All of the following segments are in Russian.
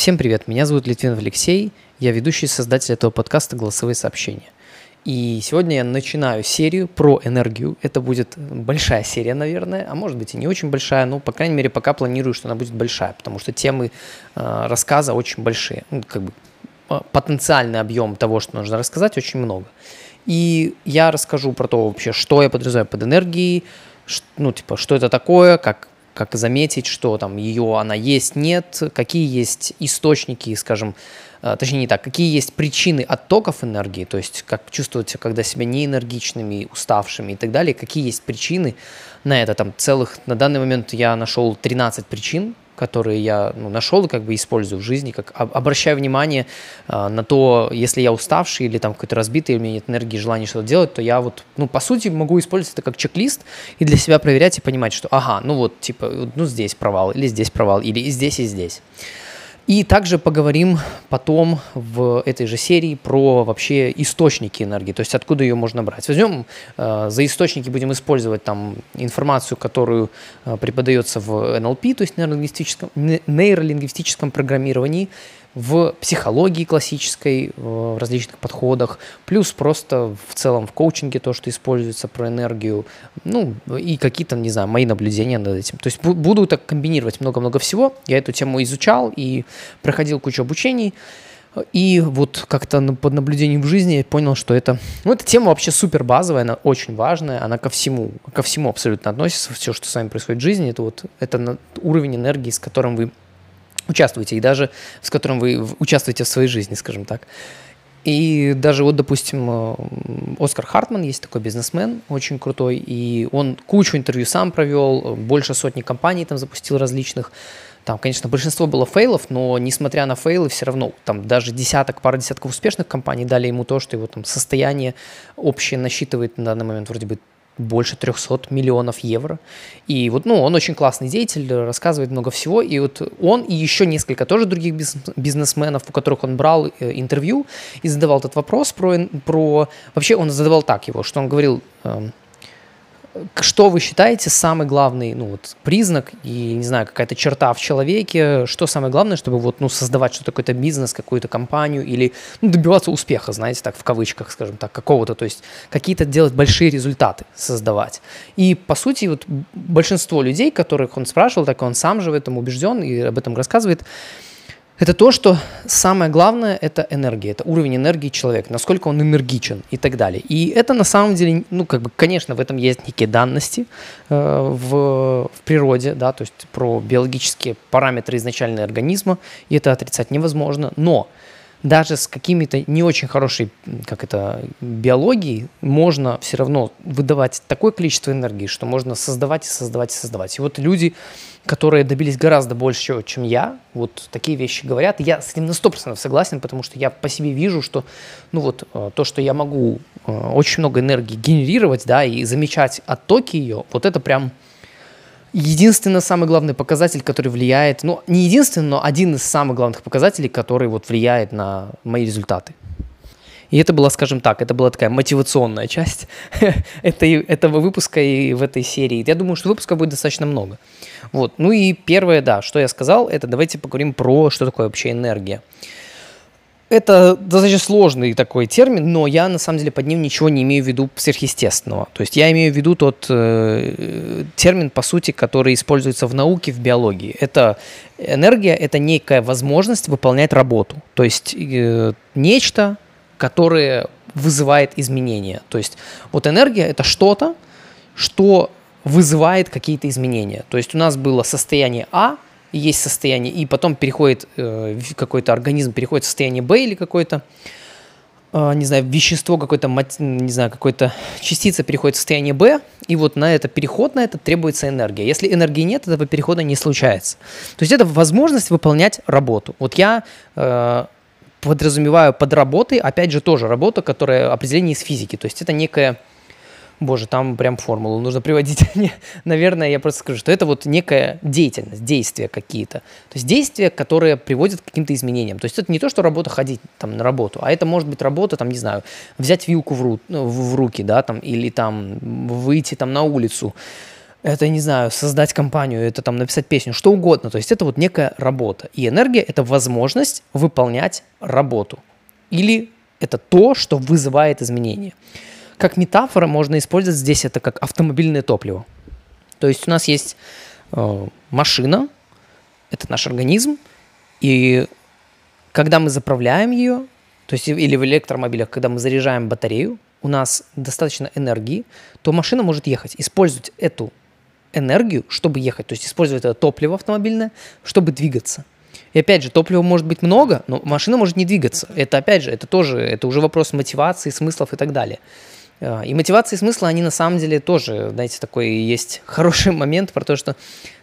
Всем привет, меня зовут Литвинов Алексей, я ведущий и создатель этого подкаста «Голосовые сообщения». И сегодня я начинаю серию про энергию. Это будет большая серия, наверное, а может быть и не очень большая, но, по крайней мере, пока планирую, что она будет большая, потому что темы э, рассказа очень большие. Ну, как бы э, потенциальный объем того, что нужно рассказать, очень много. И я расскажу про то вообще, что я подразумеваю под энергией, ну, типа, что это такое, как как заметить, что там ее она есть, нет, какие есть источники, скажем, э, точнее не так, какие есть причины оттоков энергии, то есть как чувствовать, когда себя неэнергичными, уставшими и так далее, какие есть причины на это, там целых, на данный момент я нашел 13 причин, которые я ну, нашел и как бы использую в жизни, как обращаю внимание э, на то, если я уставший или там какой-то разбитый, у меня нет энергии, желания что-то делать, то я вот, ну, по сути, могу использовать это как чек-лист и для себя проверять и понимать, что, ага, ну вот, типа, ну здесь провал, или здесь провал, или и здесь, и здесь. И также поговорим потом в этой же серии про вообще источники энергии, то есть откуда ее можно брать. Возьмем э, за источники, будем использовать там информацию, которую э, преподается в NLP, то есть нейролингвистическом, нейролингвистическом программировании, в психологии классической, в различных подходах, плюс просто в целом в коучинге то, что используется про энергию, ну и какие-то, не знаю, мои наблюдения над этим. То есть буду так комбинировать много-много всего. Я эту тему изучал и проходил кучу обучений. И вот как-то под наблюдением в жизни я понял, что это... Ну, эта тема вообще супер базовая, она очень важная, она ко всему, ко всему абсолютно относится, все, что с вами происходит в жизни, это вот это уровень энергии, с которым вы участвуете, и даже с которым вы участвуете в своей жизни, скажем так. И даже вот, допустим, э, Оскар Хартман есть такой бизнесмен, очень крутой, и он кучу интервью сам провел, больше сотни компаний там запустил различных. Там, конечно, большинство было фейлов, но несмотря на фейлы, все равно там даже десяток, пара десятков успешных компаний дали ему то, что его там состояние общее насчитывает на данный момент вроде бы больше 300 миллионов евро. И вот, ну, он очень классный деятель, рассказывает много всего. И вот он и еще несколько тоже других бизнесменов, у которых он брал э, интервью и задавал этот вопрос про, про... Вообще он задавал так его, что он говорил, эм, что вы считаете самый главный ну, вот, признак и, не знаю, какая-то черта в человеке? Что самое главное, чтобы вот, ну, создавать что-то, какой-то бизнес, какую-то компанию или ну, добиваться успеха, знаете, так, в кавычках, скажем так, какого-то, то есть какие-то делать большие результаты, создавать. И, по сути, вот большинство людей, которых он спрашивал, так он сам же в этом убежден и об этом рассказывает, это то, что самое главное – это энергия, это уровень энергии человека, насколько он энергичен и так далее. И это на самом деле, ну, как бы, конечно, в этом есть некие данности э, в, в природе, да, то есть про биологические параметры изначального организма, и это отрицать невозможно, но даже с какими-то не очень хорошей, как это, биологией, можно все равно выдавать такое количество энергии, что можно создавать и создавать и создавать. И вот люди, которые добились гораздо больше, чем я, вот такие вещи говорят. Я с этим на 100% согласен, потому что я по себе вижу, что ну вот э, то, что я могу э, очень много энергии генерировать, да, и замечать оттоки ее, вот это прям единственный самый главный показатель, который влияет, ну, не единственный, но один из самых главных показателей, который вот влияет на мои результаты. И это была, скажем так, это была такая мотивационная часть этого выпуска и в этой серии. Я думаю, что выпусков будет достаточно много. Вот. Ну и первое, да, что я сказал, это давайте поговорим про, что такое вообще энергия. Это достаточно сложный такой термин, но я на самом деле под ним ничего не имею в виду сверхъестественного. То есть я имею в виду тот э, термин, по сути, который используется в науке, в биологии. Это энергия, это некая возможность выполнять работу. То есть э, нечто, которое вызывает изменения. То есть вот энергия это что-то, что вызывает какие-то изменения. То есть у нас было состояние А, есть состояние, и потом переходит э, какой-то организм, переходит в состояние Б или какой-то, э, не знаю, вещество, какое-то, не знаю, какой-то частица переходит в состояние Б, и вот на это переход на это требуется энергия. Если энергии нет, этого перехода не случается. То есть это возможность выполнять работу. Вот я э, подразумеваю под работой, опять же, тоже работа, которая определение из физики. То есть это некая Боже, там прям формулу нужно приводить. Наверное, я просто скажу, что это вот некая деятельность, действия какие-то. То есть действия, которые приводят к каким-то изменениям. То есть это не то, что работа ходить там на работу, а это может быть работа, там, не знаю, взять вилку в, ру, ну, в, руки, да, там, или там выйти там на улицу, это, не знаю, создать компанию, это там написать песню, что угодно. То есть это вот некая работа. И энергия – это возможность выполнять работу. Или это то, что вызывает изменения. Как метафора можно использовать здесь это как автомобильное топливо. То есть у нас есть э, машина, это наш организм, и когда мы заправляем ее, то есть или в электромобилях, когда мы заряжаем батарею, у нас достаточно энергии, то машина может ехать, использовать эту энергию, чтобы ехать, то есть использовать это топливо автомобильное, чтобы двигаться. И опять же, топлива может быть много, но машина может не двигаться. Это опять же, это тоже, это уже вопрос мотивации, смыслов и так далее. А, и мотивация и смысл, они на самом деле тоже, знаете, такой есть хороший момент про то, что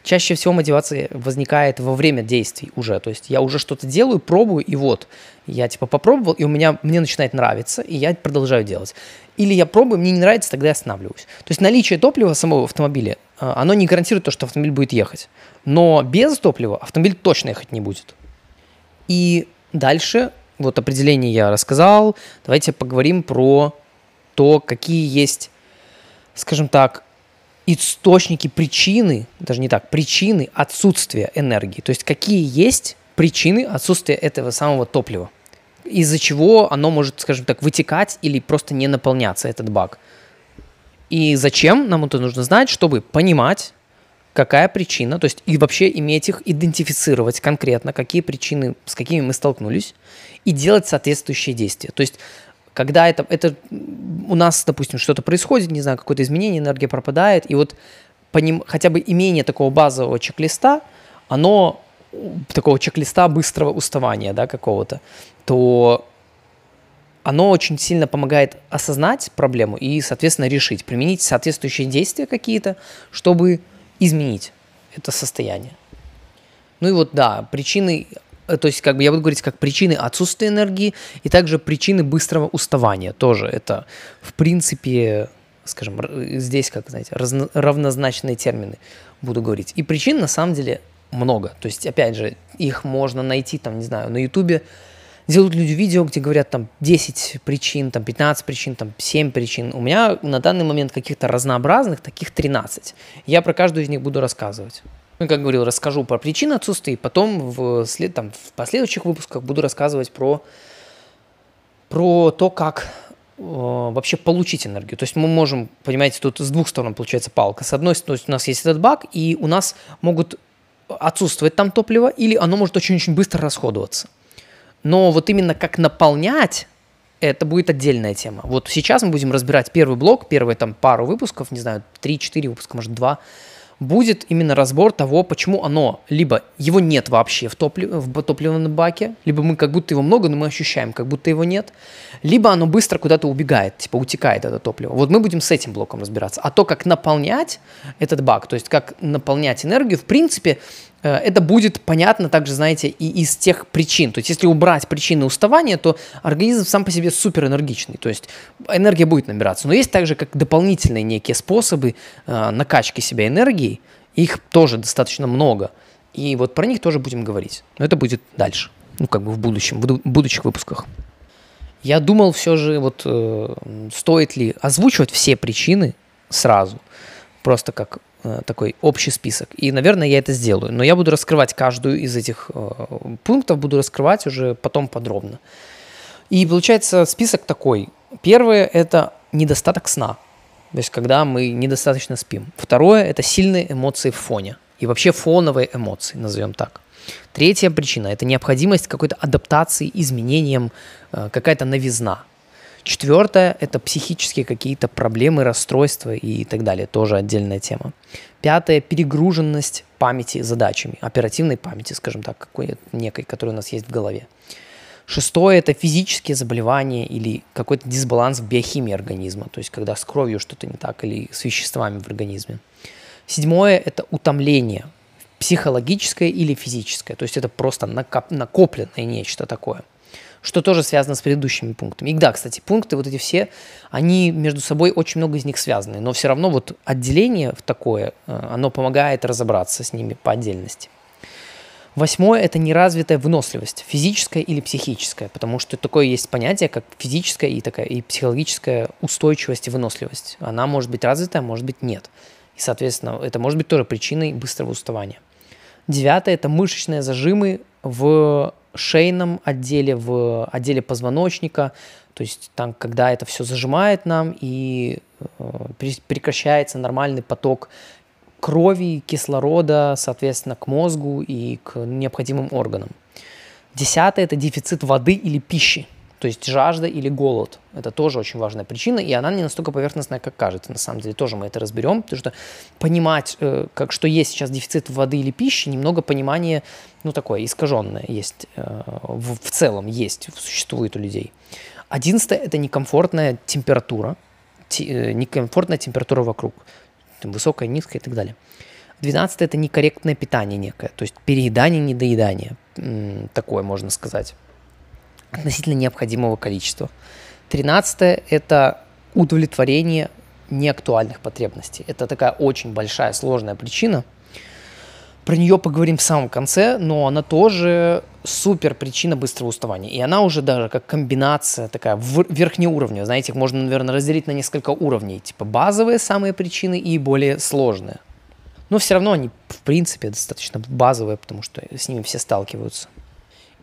чаще всего мотивация возникает во время действий уже. То есть я уже что-то делаю, пробую, и вот, я типа попробовал, и у меня, мне начинает нравиться, и я продолжаю делать. Или я пробую, мне не нравится, тогда я останавливаюсь. То есть наличие топлива самого автомобиля, а, оно не гарантирует то, что автомобиль будет ехать. Но без топлива автомобиль точно ехать не будет. И дальше, вот определение я рассказал, давайте поговорим про то, какие есть, скажем так, источники, причины, даже не так, причины отсутствия энергии. То есть какие есть причины отсутствия этого самого топлива, из-за чего оно может, скажем так, вытекать или просто не наполняться, этот бак. И зачем нам это нужно знать, чтобы понимать, какая причина, то есть и вообще иметь их, идентифицировать конкретно, какие причины, с какими мы столкнулись, и делать соответствующие действия. То есть когда это, это у нас, допустим, что-то происходит, не знаю, какое-то изменение, энергия пропадает, и вот по ним, хотя бы имение такого базового чек-листа, оно такого чек-листа быстрого уставания, да, какого-то, то оно очень сильно помогает осознать проблему и, соответственно, решить, применить соответствующие действия какие-то, чтобы изменить это состояние. Ну и вот, да, причины то есть, как бы я буду говорить как причины отсутствия энергии и также причины быстрого уставания. Тоже это, в принципе, скажем, здесь, как, знаете, разно, равнозначные термины буду говорить. И причин на самом деле много. То есть, опять же, их можно найти, там, не знаю, на Ютубе делают люди видео, где говорят там 10 причин, там 15 причин, там 7 причин. У меня на данный момент каких-то разнообразных, таких 13. Я про каждую из них буду рассказывать. Ну, как говорил, расскажу про причины отсутствия, и потом в, след, там, в последующих выпусках буду рассказывать про, про то, как э, вообще получить энергию. То есть мы можем, понимаете, тут с двух сторон получается палка. С одной стороны, у нас есть этот бак, и у нас могут отсутствовать там топливо, или оно может очень-очень быстро расходоваться. Но вот именно как наполнять, это будет отдельная тема. Вот сейчас мы будем разбирать первый блок, первые там пару выпусков, не знаю, 3-4 выпуска, может 2, будет именно разбор того, почему оно, либо его нет вообще в, топлив, в топливном баке, либо мы как будто его много, но мы ощущаем, как будто его нет, либо оно быстро куда-то убегает, типа утекает это топливо. Вот мы будем с этим блоком разбираться. А то, как наполнять этот бак, то есть как наполнять энергию, в принципе, это будет понятно также, знаете, и из тех причин. То есть, если убрать причины уставания, то организм сам по себе супер энергичный. То есть, энергия будет набираться. Но есть также как дополнительные некие способы э, накачки себя энергией. Их тоже достаточно много. И вот про них тоже будем говорить. Но это будет дальше. Ну, как бы в будущем, в будущих выпусках. Я думал все же, вот э, стоит ли озвучивать все причины сразу, просто как Э, такой общий список. И, наверное, я это сделаю. Но я буду раскрывать каждую из этих э, пунктов, буду раскрывать уже потом подробно. И получается список такой. Первое – это недостаток сна. То есть, когда мы недостаточно спим. Второе – это сильные эмоции в фоне. И вообще фоновые эмоции, назовем так. Третья причина – это необходимость какой-то адаптации, изменениям, э, какая-то новизна. Четвертое – это психические какие-то проблемы, расстройства и так далее. Тоже отдельная тема. Пятое – перегруженность памяти задачами, оперативной памяти, скажем так, какой некой, которая у нас есть в голове. Шестое – это физические заболевания или какой-то дисбаланс в биохимии организма, то есть когда с кровью что-то не так или с веществами в организме. Седьмое – это утомление, психологическое или физическое, то есть это просто накопленное нечто такое – что тоже связано с предыдущими пунктами. И да, кстати, пункты вот эти все, они между собой очень много из них связаны, но все равно вот отделение в такое, э, оно помогает разобраться с ними по отдельности. Восьмое – это неразвитая выносливость, физическая или психическая, потому что такое есть понятие, как физическая и такая и психологическая устойчивость и выносливость. Она может быть развитая, может быть нет. И, соответственно, это может быть тоже причиной быстрого уставания. Девятое – это мышечные зажимы в шейном отделе, в отделе позвоночника, то есть там, когда это все зажимает нам и э, прекращается нормальный поток крови, кислорода, соответственно, к мозгу и к необходимым органам. Десятое – это дефицит воды или пищи. То есть жажда или голод. Это тоже очень важная причина, и она не настолько поверхностная, как кажется. На самом деле тоже мы это разберем, потому что понимать, э, как, что есть сейчас дефицит воды или пищи, немного понимания, ну, такое искаженное есть, э, в, в целом есть, существует у людей. Одиннадцатое – это некомфортная температура, те, э, некомфортная температура вокруг, высокая, низкая и так далее. Двенадцатое – это некорректное питание некое, то есть переедание, недоедание, такое можно сказать относительно необходимого количества. Тринадцатое – это удовлетворение неактуальных потребностей. Это такая очень большая, сложная причина. Про нее поговорим в самом конце, но она тоже супер причина быстрого уставания. И она уже даже как комбинация такая верхнеуровневая. Знаете, их можно, наверное, разделить на несколько уровней. Типа базовые самые причины и более сложные. Но все равно они, в принципе, достаточно базовые, потому что с ними все сталкиваются.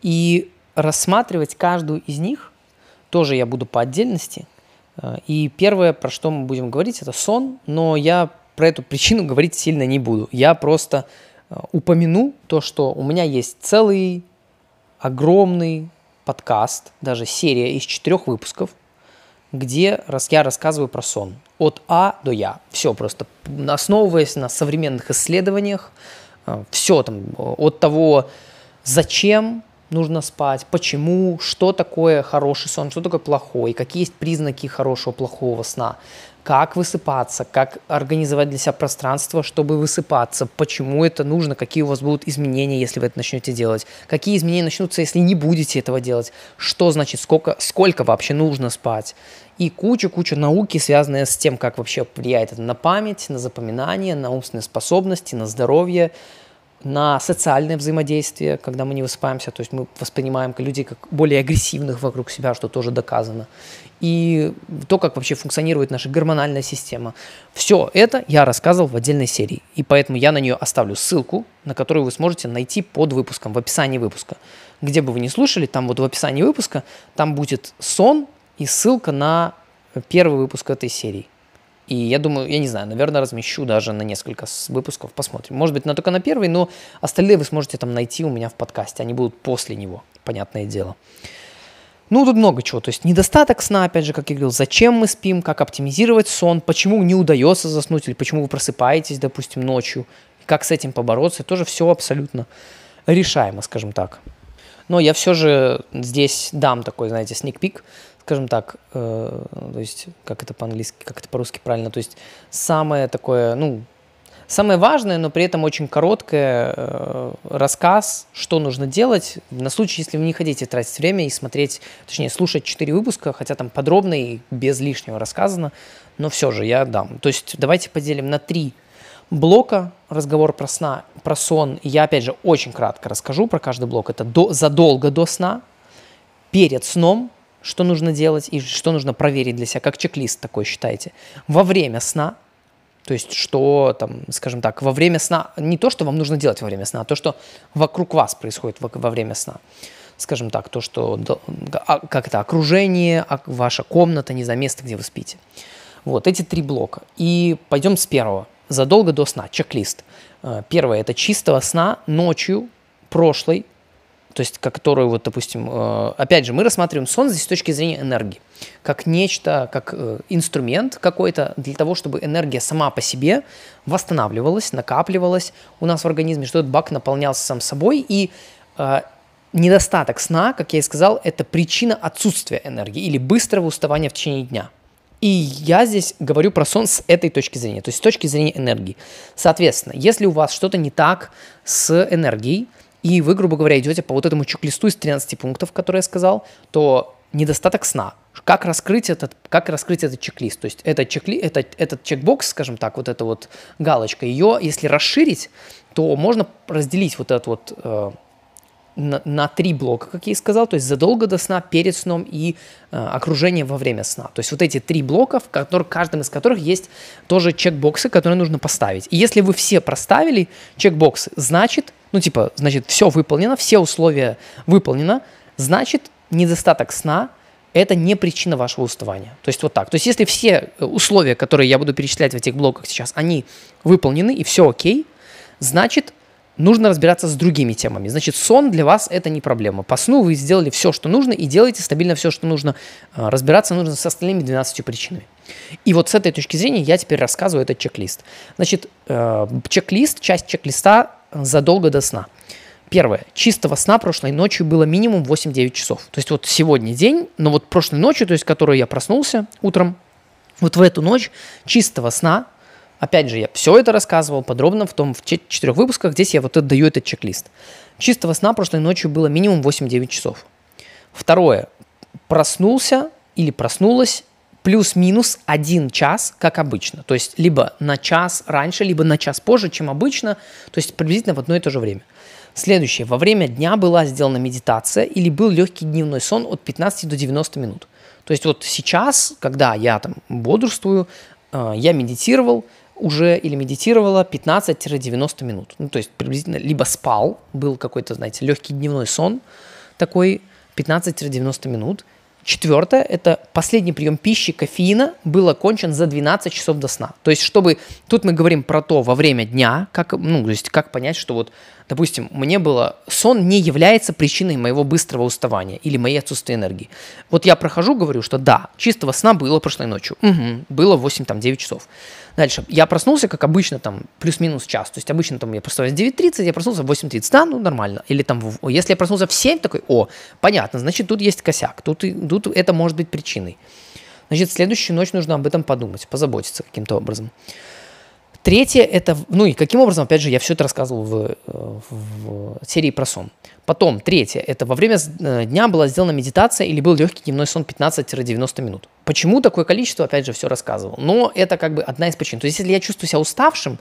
И рассматривать каждую из них тоже я буду по отдельности. Э, и первое, про что мы будем говорить, это сон, но я про эту причину говорить сильно не буду. Я просто э, упомяну то, что у меня есть целый огромный подкаст, даже серия из четырех выпусков, где я рассказываю про сон. От А до Я. Все просто основываясь на современных исследованиях. Э, Все там от того, зачем нужно спать, почему, что такое хороший сон, что такое плохой, какие есть признаки хорошего, плохого сна, как высыпаться, как организовать для себя пространство, чтобы высыпаться, почему это нужно, какие у вас будут изменения, если вы это начнете делать, какие изменения начнутся, если не будете этого делать, что значит, сколько, сколько вообще нужно спать, и куча-куча науки, связанные с тем, как вообще влияет это на память, на запоминание, на умственные способности, на здоровье, на социальное взаимодействие, когда мы не высыпаемся, то есть мы воспринимаем людей как более агрессивных вокруг себя, что тоже доказано. И то, как вообще функционирует наша гормональная система. Все это я рассказывал в отдельной серии. И поэтому я на нее оставлю ссылку, на которую вы сможете найти под выпуском, в описании выпуска. Где бы вы ни слушали, там вот в описании выпуска, там будет сон и ссылка на первый выпуск этой серии. И я думаю, я не знаю, наверное, размещу даже на несколько выпусков, посмотрим. Может быть, на, только на первый, но остальные вы сможете там найти у меня в подкасте. Они будут после него, понятное дело. Ну, тут много чего. То есть недостаток сна, опять же, как я говорил, зачем мы спим, как оптимизировать сон, почему не удается заснуть или почему вы просыпаетесь, допустим, ночью, как с этим побороться. Тоже все абсолютно решаемо, скажем так. Но я все же здесь дам такой, знаете, сникпик скажем так, э, то есть, как это по-английски, как это по-русски правильно, то есть самое такое, ну, самое важное, но при этом очень короткое э, рассказ, что нужно делать на случай, если вы не хотите тратить время и смотреть, точнее, слушать 4 выпуска, хотя там подробно и без лишнего рассказано, но все же я дам. То есть давайте поделим на три блока разговор про, сна, про сон. Я, опять же, очень кратко расскажу про каждый блок. Это до, задолго до сна, перед сном что нужно делать и что нужно проверить для себя, как чек-лист такой считайте. Во время сна, то есть что там, скажем так, во время сна, не то, что вам нужно делать во время сна, а то, что вокруг вас происходит во, во время сна. Скажем так, то, что, а, как это, окружение, ваша комната, не за место, где вы спите. Вот эти три блока. И пойдем с первого. Задолго до сна, чек-лист. Э, первое – это чистого сна ночью прошлой то есть, которую, вот, допустим, э, опять же, мы рассматриваем сон здесь с точки зрения энергии, как нечто, как э, инструмент какой-то для того, чтобы энергия сама по себе восстанавливалась, накапливалась у нас в организме, что этот бак наполнялся сам собой, и э, недостаток сна, как я и сказал, это причина отсутствия энергии или быстрого уставания в течение дня. И я здесь говорю про сон с этой точки зрения, то есть с точки зрения энергии. Соответственно, если у вас что-то не так с энергией, и вы, грубо говоря, идете по вот этому чек-листу из 13 пунктов, которые я сказал, то недостаток сна. Как раскрыть этот, как раскрыть этот чек-лист? То есть этот, чек-ли, этот, этот чекбокс, скажем так, вот эта вот галочка, ее, если расширить, то можно разделить вот этот вот э, на, на три блока, как я и сказал, то есть задолго до сна, перед сном и э, окружение во время сна. То есть вот эти три блока, в которых, каждом из которых есть тоже чекбоксы, которые нужно поставить. И если вы все проставили чекбоксы, значит, ну типа, значит, все выполнено, все условия выполнено, значит, недостаток сна – это не причина вашего уставания. То есть вот так. То есть если все условия, которые я буду перечислять в этих блоках сейчас, они выполнены и все окей, значит, нужно разбираться с другими темами. Значит, сон для вас это не проблема. По сну вы сделали все, что нужно, и делаете стабильно все, что нужно. А, разбираться нужно с остальными 12 причинами. И вот с этой точки зрения я теперь рассказываю этот чек-лист. Значит, э, чек-лист, часть чек-листа задолго до сна. Первое. Чистого сна прошлой ночью было минимум 8-9 часов. То есть вот сегодня день, но вот прошлой ночью, то есть которую я проснулся утром, вот в эту ночь чистого сна Опять же, я все это рассказывал подробно в том, в четырех выпусках. Здесь я вот отдаю этот чек-лист. Чистого сна прошлой ночью было минимум 8-9 часов. Второе. Проснулся или проснулась плюс-минус один час, как обычно. То есть либо на час раньше, либо на час позже, чем обычно. То есть приблизительно в одно и то же время. Следующее. Во время дня была сделана медитация или был легкий дневной сон от 15 до 90 минут. То есть вот сейчас, когда я там бодрствую, э, я медитировал, уже или медитировала 15-90 минут. Ну, то есть приблизительно либо спал, был какой-то, знаете, легкий дневной сон, такой 15-90 минут. Четвертое – это последний прием пищи, кофеина, был окончен за 12 часов до сна. То есть, чтобы… Тут мы говорим про то во время дня, как, ну, то есть, как понять, что вот допустим, мне было, сон не является причиной моего быстрого уставания или моей отсутствия энергии. Вот я прохожу, говорю, что да, чистого сна было прошлой ночью. Угу, было 8-9 часов. Дальше, я проснулся, как обычно, там, плюс-минус час. То есть обычно там я проснулся в 9.30, я проснулся в 8.30. Да, ну нормально. Или там, если я проснулся в 7, такой, о, понятно, значит, тут есть косяк. Тут, тут это может быть причиной. Значит, следующую ночь нужно об этом подумать, позаботиться каким-то образом. Третье это, ну и каким образом, опять же, я все это рассказывал в, э, в серии про сон. Потом, третье, это во время э, дня была сделана медитация или был легкий дневной сон 15-90 минут. Почему такое количество, опять же, все рассказывал. Но это как бы одна из причин. То есть, если я чувствую себя уставшим,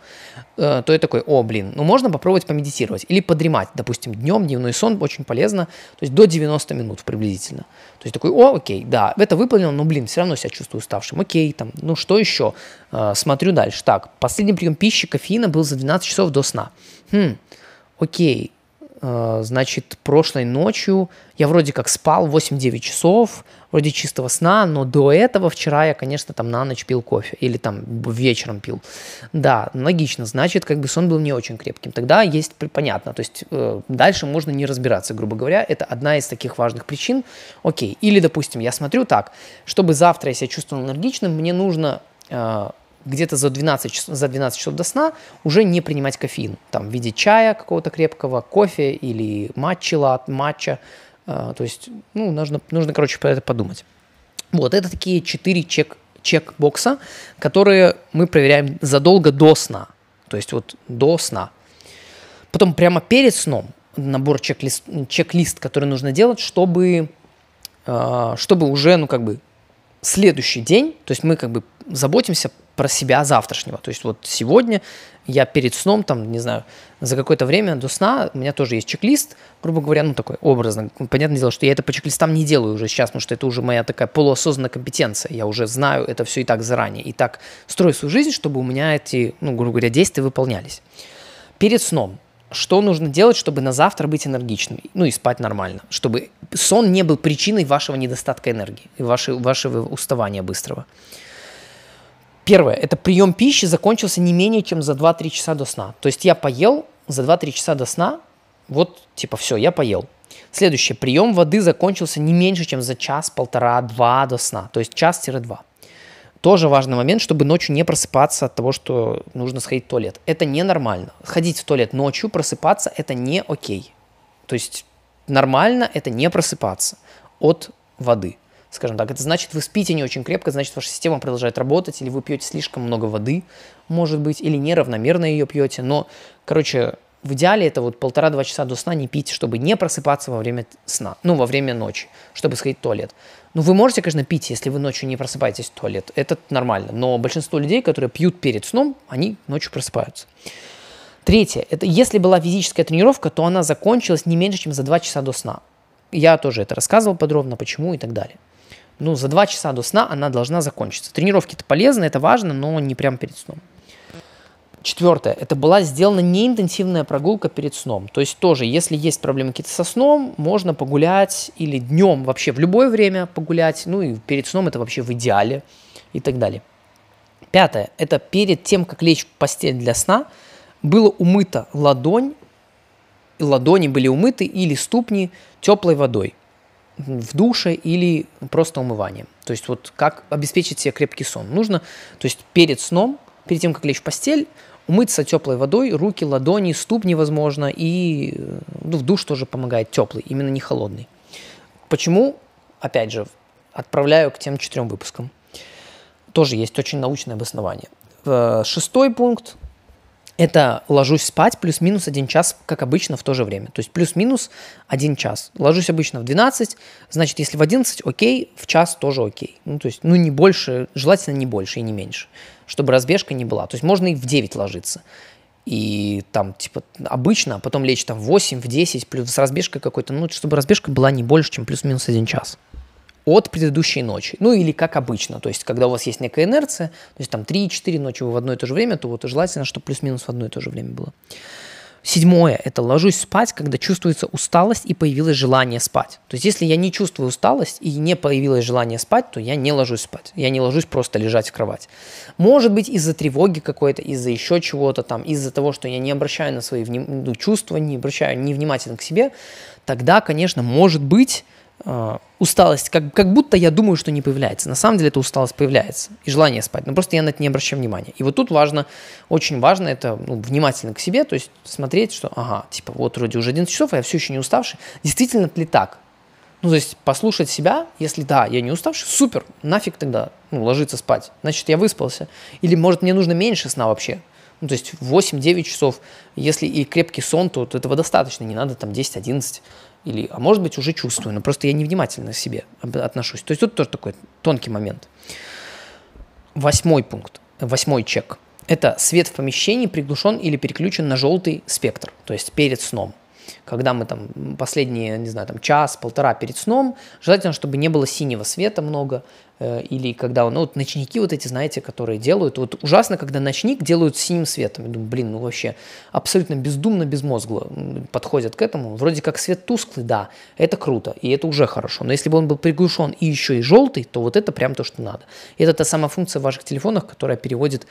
э, то я такой, о, блин, ну можно попробовать помедитировать или подремать. Допустим, днем дневной сон очень полезно, то есть до 90 минут приблизительно. То есть такой, о, окей, да, это выполнил, но, блин, все равно себя чувствую уставшим. Окей, там, ну что еще? Э, смотрю дальше. Так, последний прием пищи, кофеина был за 12 часов до сна. Хм, окей, значит, прошлой ночью я вроде как спал 8-9 часов, вроде чистого сна, но до этого вчера я, конечно, там на ночь пил кофе или там вечером пил. Да, логично, значит, как бы сон был не очень крепким. Тогда есть понятно, то есть э, дальше можно не разбираться, грубо говоря, это одна из таких важных причин. Окей, или, допустим, я смотрю так, чтобы завтра я себя чувствовал энергичным, мне нужно э, где-то за 12, за 12 часов до сна уже не принимать кофеин. Там в виде чая какого-то крепкого, кофе или матча, лат, матча. А, то есть, ну, нужно, нужно, короче, про это подумать. Вот, это такие четыре чек, чек-бокса, которые мы проверяем задолго до сна. То есть вот до сна. Потом прямо перед сном набор чек-лист, чек-лист который нужно делать, чтобы, а, чтобы уже, ну, как бы, следующий день, то есть мы как бы заботимся про себя завтрашнего. То есть вот сегодня я перед сном, там, не знаю, за какое-то время до сна, у меня тоже есть чек-лист, грубо говоря, ну такой образно. Понятное дело, что я это по чек-листам не делаю уже сейчас, потому что это уже моя такая полуосознанная компетенция. Я уже знаю это все и так заранее. И так строю свою жизнь, чтобы у меня эти, ну, грубо говоря, действия выполнялись. Перед сном что нужно делать, чтобы на завтра быть энергичным, ну и спать нормально, чтобы сон не был причиной вашего недостатка энергии и вашего, вашего уставания быстрого. Первое, это прием пищи закончился не менее чем за 2-3 часа до сна. То есть я поел за 2-3 часа до сна, вот типа все, я поел. Следующее, прием воды закончился не меньше, чем за час, полтора, два до сна, то есть час-два. Тоже важный момент, чтобы ночью не просыпаться от того, что нужно сходить в туалет. Это ненормально. Ходить в туалет ночью, просыпаться – это не окей. То есть нормально – это не просыпаться от воды скажем так. Это значит, вы спите не очень крепко, значит, ваша система продолжает работать, или вы пьете слишком много воды, может быть, или неравномерно ее пьете. Но, короче, в идеале это вот полтора-два часа до сна не пить, чтобы не просыпаться во время сна, ну, во время ночи, чтобы сходить в туалет. Ну, вы можете, конечно, пить, если вы ночью не просыпаетесь в туалет, это нормально, но большинство людей, которые пьют перед сном, они ночью просыпаются. Третье, это если была физическая тренировка, то она закончилась не меньше, чем за 2 часа до сна. Я тоже это рассказывал подробно, почему и так далее. Ну, за 2 часа до сна она должна закончиться. Тренировки это полезно, это важно, но не прямо перед сном. Четвертое. Это была сделана неинтенсивная прогулка перед сном. То есть тоже, если есть проблемы какие-то со сном, можно погулять или днем вообще в любое время погулять. Ну и перед сном это вообще в идеале и так далее. Пятое. Это перед тем, как лечь в постель для сна, было умыто ладонь, ладони были умыты или ступни теплой водой в душе или просто умыванием. То есть вот как обеспечить себе крепкий сон. Нужно, то есть перед сном, перед тем, как лечь в постель, умыться теплой водой, руки, ладони, ступни, возможно, и ну, в душ тоже помогает теплый, именно не холодный. Почему? Опять же, отправляю к тем четырем выпускам. Тоже есть очень научное обоснование. Шестой пункт – это ложусь спать плюс-минус один час, как обычно, в то же время. То есть плюс-минус один час. Ложусь обычно в 12, значит, если в 11 – окей, в час тоже окей. Ну, то есть, ну, не больше, желательно не больше и не меньше чтобы разбежка не была. То есть можно и в 9 ложиться. И там, типа, обычно, а потом лечь там в 8, в 10, плюс с разбежкой какой-то, ну, чтобы разбежка была не больше, чем плюс-минус один час от предыдущей ночи. Ну, или как обычно, то есть, когда у вас есть некая инерция, то есть, там 3-4 ночи вы в одно и то же время, то вот желательно, чтобы плюс-минус в одно и то же время было. Седьмое – это ложусь спать, когда чувствуется усталость и появилось желание спать. То есть если я не чувствую усталость и не появилось желание спать, то я не ложусь спать. Я не ложусь просто лежать в кровать. Может быть из-за тревоги какой-то, из-за еще чего-то там, из-за того, что я не обращаю на свои вним... ну, чувства, не обращаю невнимательно к себе, тогда, конечно, может быть усталость, как, как будто я думаю, что не появляется. На самом деле эта усталость появляется и желание спать, но просто я на это не обращаю внимания. И вот тут важно, очень важно это ну, внимательно к себе, то есть смотреть, что, ага, типа вот вроде уже 11 часов, а я все еще не уставший. Действительно ли так? Ну, то есть послушать себя, если да, я не уставший, супер, нафиг тогда ну, ложиться спать. Значит, я выспался. Или, может, мне нужно меньше сна вообще. Ну, то есть 8-9 часов. Если и крепкий сон, то, то этого достаточно, не надо там 10-11. Или, а может быть, уже чувствую, но просто я невнимательно к себе отношусь. То есть тут тоже такой тонкий момент. Восьмой пункт, восьмой чек. Это свет в помещении приглушен или переключен на желтый спектр, то есть перед сном когда мы там последние, не знаю, там час-полтора перед сном, желательно, чтобы не было синего света много, э, или когда, ну, вот ночники вот эти, знаете, которые делают, вот ужасно, когда ночник делают синим светом, я думаю, блин, ну вообще абсолютно бездумно, безмозгло подходят к этому, вроде как свет тусклый, да, это круто, и это уже хорошо, но если бы он был приглушен и еще и желтый, то вот это прям то, что надо. И это та самая функция в ваших телефонах, которая переводит,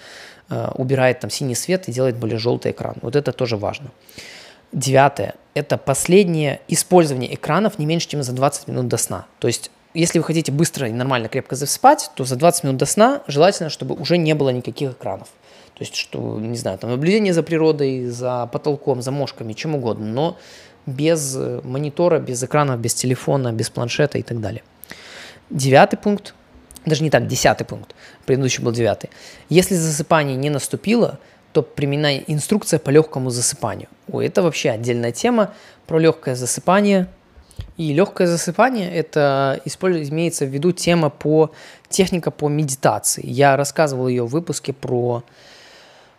э, убирает там синий свет и делает более желтый экран, вот это тоже важно. Девятое – это последнее использование экранов не меньше, чем за 20 минут до сна. То есть, если вы хотите быстро и нормально крепко заспать, то за 20 минут до сна желательно, чтобы уже не было никаких экранов. То есть, что, не знаю, там наблюдение за природой, за потолком, за мошками, чем угодно, но без э, монитора, без экранов, без телефона, без планшета и так далее. Девятый пункт, даже не так, десятый пункт, предыдущий был девятый. Если засыпание не наступило – то применена инструкция по легкому засыпанию. Ой, это вообще отдельная тема про легкое засыпание. И легкое засыпание это имеется в виду тема по техника по медитации. Я рассказывал ее в выпуске про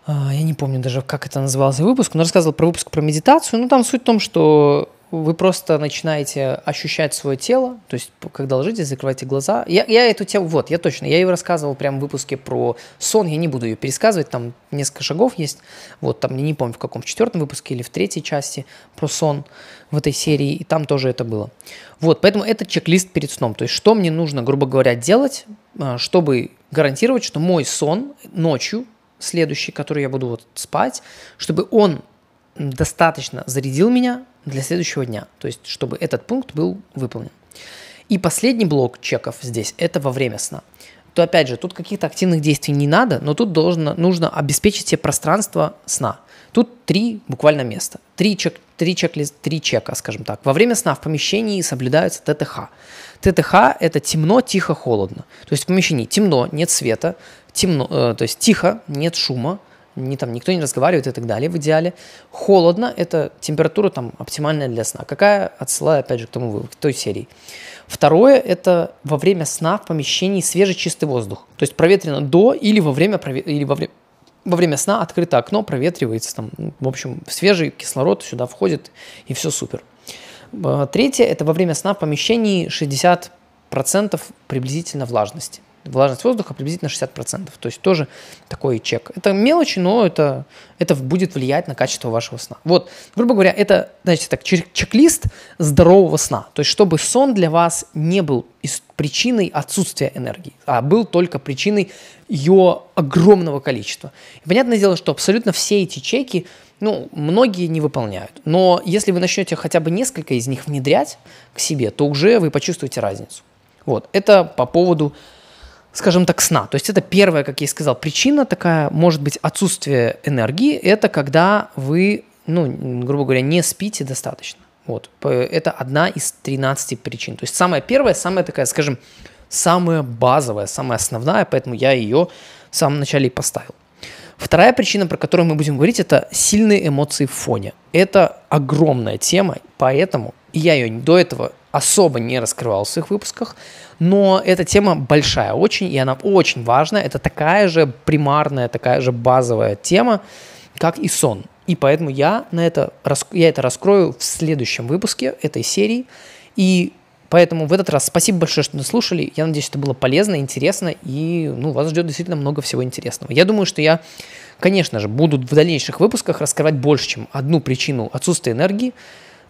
а, я не помню даже, как это назывался выпуск, но рассказывал про выпуск про медитацию. Ну, там суть в том, что вы просто начинаете ощущать свое тело, то есть когда ложитесь, закрывайте глаза. Я, я эту тему, вот, я точно, я ее рассказывал прямо в выпуске про сон, я не буду ее пересказывать, там несколько шагов есть, вот, там, я не помню в каком, в четвертом выпуске или в третьей части про сон в этой серии, и там тоже это было. Вот, поэтому это чек-лист перед сном, то есть что мне нужно, грубо говоря, делать, а, чтобы гарантировать, что мой сон ночью, следующий, который я буду вот спать, чтобы он достаточно зарядил меня для следующего дня, то есть чтобы этот пункт был выполнен. И последний блок чеков здесь – это во время сна. То опять же, тут каких-то активных действий не надо, но тут должно, нужно обеспечить себе пространство сна. Тут три буквально места. Три, чек, три, чек-лист, три чека, скажем так. Во время сна в помещении соблюдаются ТТХ. ТТХ – это темно, тихо, холодно. То есть в помещении темно, нет света, темно, э, то есть тихо, нет шума, не, там, никто не разговаривает и так далее в идеале. Холодно – это температура там, оптимальная для сна. Какая? Отсылаю опять же к тому к той серии. Второе – это во время сна в помещении свежий чистый воздух. То есть проветрено до или во время, или во время, во время сна открыто окно, проветривается, там, ну, в общем, свежий кислород сюда входит, и все супер. Э, третье – это во время сна в помещении 60% приблизительно влажности влажность воздуха приблизительно 60%. То есть тоже такой чек. Это мелочи, но это, это будет влиять на качество вашего сна. Вот, грубо говоря, это, знаете, так, чек-лист здорового сна. То есть чтобы сон для вас не был причиной отсутствия энергии, а был только причиной ее огромного количества. И понятное дело, что абсолютно все эти чеки, ну, многие не выполняют. Но если вы начнете хотя бы несколько из них внедрять к себе, то уже вы почувствуете разницу. Вот, это по поводу скажем так, сна. То есть это первая, как я и сказал, причина такая, может быть, отсутствие энергии, это когда вы, ну, грубо говоря, не спите достаточно. Вот. Это одна из 13 причин. То есть самая первая, самая такая, скажем, самая базовая, самая основная, поэтому я ее в самом начале и поставил. Вторая причина, про которую мы будем говорить, это сильные эмоции в фоне. Это огромная тема, поэтому я ее до этого особо не раскрывал в своих выпусках, но эта тема большая очень, и она очень важная. Это такая же примарная, такая же базовая тема, как и сон. И поэтому я, на это, я это раскрою в следующем выпуске этой серии. И поэтому в этот раз спасибо большое, что дослушали. Я надеюсь, это было полезно, интересно, и ну, вас ждет действительно много всего интересного. Я думаю, что я, конечно же, буду в дальнейших выпусках раскрывать больше, чем одну причину отсутствия энергии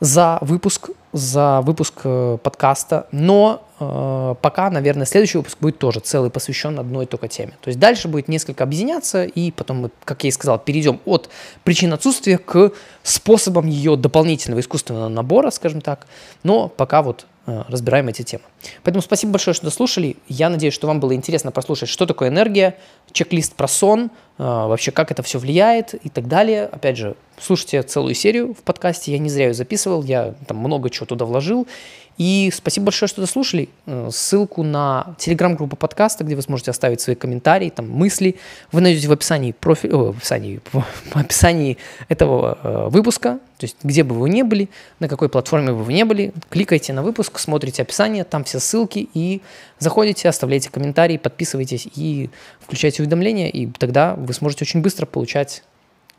за выпуск, за выпуск э, подкаста, но э, пока, наверное, следующий выпуск будет тоже целый посвящен одной только теме. То есть дальше будет несколько объединяться, и потом мы, как я и сказал, перейдем от причин отсутствия к способам ее дополнительного искусственного набора, скажем так. Но пока вот разбираем эти темы. Поэтому спасибо большое, что дослушали. Я надеюсь, что вам было интересно послушать, что такое энергия, чек-лист про сон, э, вообще как это все влияет и так далее. Опять же, слушайте целую серию в подкасте, я не зря ее записывал, я там много чего туда вложил. И спасибо большое, что дослушали. Э, ссылку на телеграм-группу подкаста, где вы сможете оставить свои комментарии, там, мысли, вы найдете в описании, профи... О, в описании, в описании этого э, выпуска, то есть где бы вы ни были, на какой платформе бы вы ни были, кликайте на выпуск, смотрите описание, там все ссылки, и заходите, оставляйте комментарии, подписывайтесь и включайте уведомления, и тогда вы сможете очень быстро получать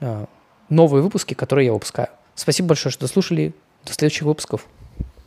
э, новые выпуски, которые я выпускаю. Спасибо большое, что дослушали. До следующих выпусков.